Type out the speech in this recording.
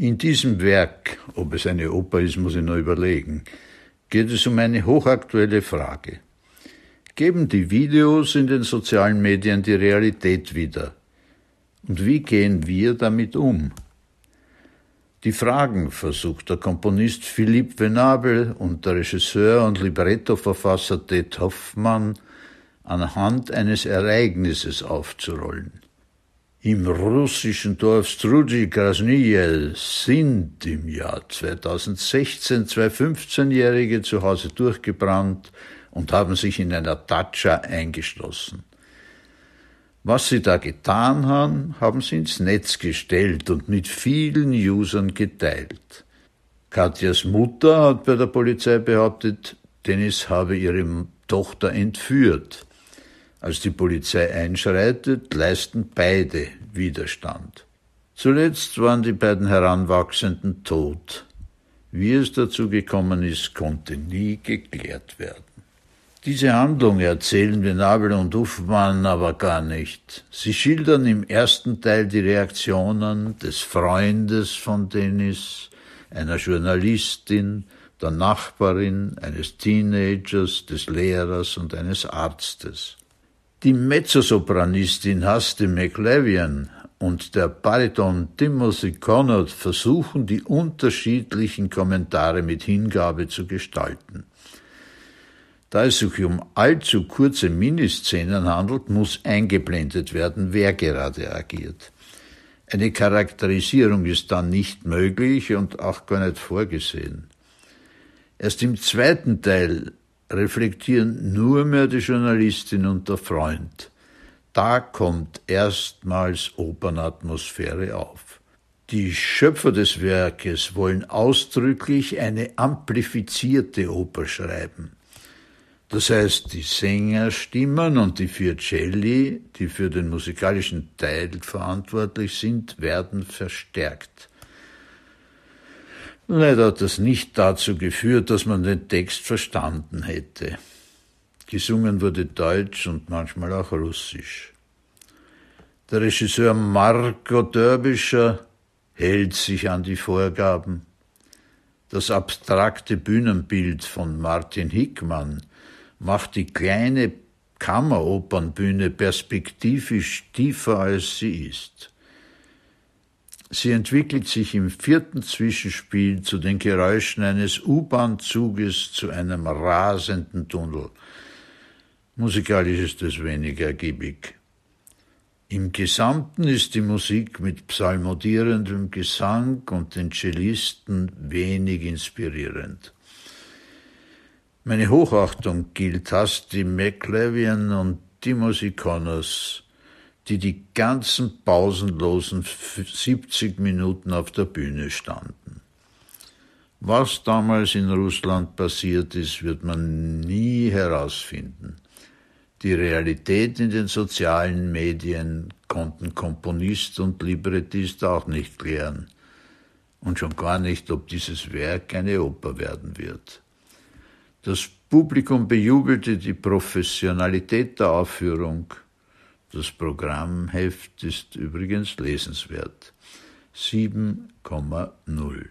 In diesem Werk, ob es eine Oper ist, muss ich noch überlegen, geht es um eine hochaktuelle Frage. Geben die Videos in den sozialen Medien die Realität wieder? Und wie gehen wir damit um? Die Fragen versucht der Komponist Philippe Venable und der Regisseur und Librettoverfasser Ted Hoffmann anhand eines Ereignisses aufzurollen. Im russischen Dorf Strudzi Krasnije sind im Jahr 2016 zwei 15-Jährige zu Hause durchgebrannt und haben sich in einer Datscha eingeschlossen. Was sie da getan haben, haben sie ins Netz gestellt und mit vielen Usern geteilt. Katjas Mutter hat bei der Polizei behauptet, Dennis habe ihre Tochter entführt. Als die Polizei einschreitet, leisten beide Widerstand. Zuletzt waren die beiden Heranwachsenden tot. Wie es dazu gekommen ist, konnte nie geklärt werden. Diese Handlung erzählen Venabel und Uffmann aber gar nicht. Sie schildern im ersten Teil die Reaktionen des Freundes von Dennis, einer Journalistin, der Nachbarin, eines Teenagers, des Lehrers und eines Arztes. Die Mezzosopranistin Haste McLavian und der Bariton Timothy Connor versuchen die unterschiedlichen Kommentare mit Hingabe zu gestalten. Da es sich um allzu kurze Miniszenen handelt, muss eingeblendet werden, wer gerade agiert. Eine Charakterisierung ist dann nicht möglich und auch gar nicht vorgesehen. Erst im zweiten Teil reflektieren nur mehr die Journalistin und der Freund. Da kommt erstmals Opernatmosphäre auf. Die Schöpfer des Werkes wollen ausdrücklich eine amplifizierte Oper schreiben. Das heißt, die Sängerstimmen und die vier Celli, die für den musikalischen Teil verantwortlich sind, werden verstärkt. Leider hat das nicht dazu geführt, dass man den Text verstanden hätte. Gesungen wurde Deutsch und manchmal auch Russisch. Der Regisseur Marco Dörbischer hält sich an die Vorgaben. Das abstrakte Bühnenbild von Martin Hickmann macht die kleine Kammeropernbühne perspektivisch tiefer als sie ist. Sie entwickelt sich im vierten Zwischenspiel zu den Geräuschen eines U-Bahn-Zuges zu einem rasenden Tunnel. Musikalisch ist es weniger ergiebig. Im Gesamten ist die Musik mit psalmodierendem Gesang und den Cellisten wenig inspirierend. Meine Hochachtung gilt Hasti McLavian und Timothy Connors, die die ganzen pausenlosen 70 Minuten auf der Bühne standen. Was damals in Russland passiert ist, wird man nie herausfinden. Die Realität in den sozialen Medien konnten Komponist und Librettist auch nicht klären. Und schon gar nicht, ob dieses Werk eine Oper werden wird. Das Publikum bejubelte die Professionalität der Aufführung. Das Programmheft ist übrigens lesenswert. 7,0